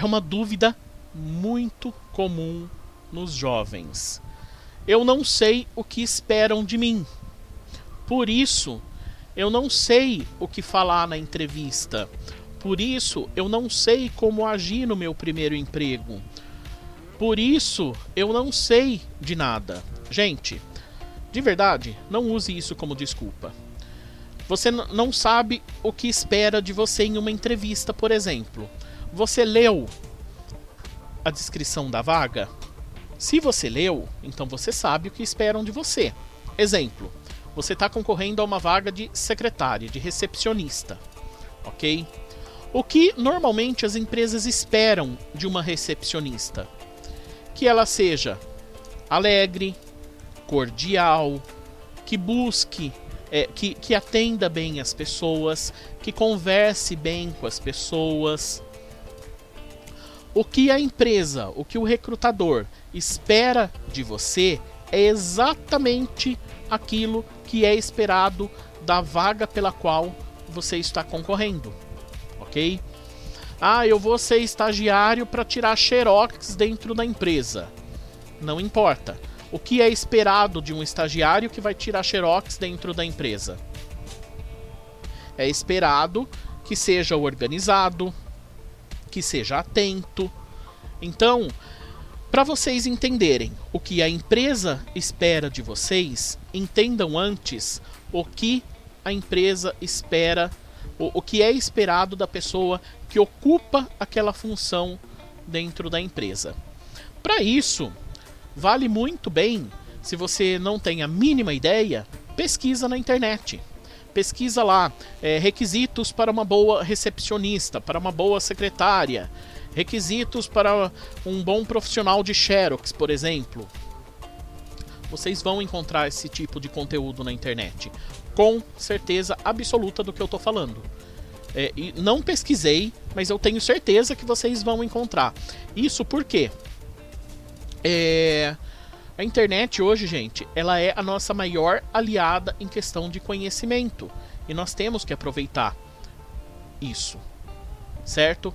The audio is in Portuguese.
é uma dúvida muito comum nos jovens. Eu não sei o que esperam de mim. Por isso, eu não sei o que falar na entrevista. Por isso, eu não sei como agir no meu primeiro emprego. Por isso, eu não sei de nada. Gente, de verdade, não use isso como desculpa. Você não sabe o que espera de você em uma entrevista, por exemplo. Você leu a descrição da vaga? Se você leu, então você sabe o que esperam de você. Exemplo: você está concorrendo a uma vaga de secretária, de recepcionista, ok? O que normalmente as empresas esperam de uma recepcionista? Que ela seja alegre, cordial, que busque, é, que, que atenda bem as pessoas, que converse bem com as pessoas. O que a empresa, o que o recrutador espera de você é exatamente aquilo que é esperado da vaga pela qual você está concorrendo, ok? Ah, eu vou ser estagiário para tirar xerox dentro da empresa. Não importa. O que é esperado de um estagiário que vai tirar xerox dentro da empresa? É esperado que seja organizado, que seja atento. Então, para vocês entenderem o que a empresa espera de vocês, entendam antes o que a empresa espera, o, o que é esperado da pessoa que ocupa aquela função dentro da empresa. Para isso, vale muito bem, se você não tem a mínima ideia, pesquisa na internet. Pesquisa lá é, requisitos para uma boa recepcionista, para uma boa secretária, Requisitos para um bom profissional de Xerox, por exemplo. Vocês vão encontrar esse tipo de conteúdo na internet. Com certeza absoluta do que eu estou falando. É, não pesquisei, mas eu tenho certeza que vocês vão encontrar. Isso porque é, a internet hoje, gente, ela é a nossa maior aliada em questão de conhecimento. E nós temos que aproveitar isso. Certo?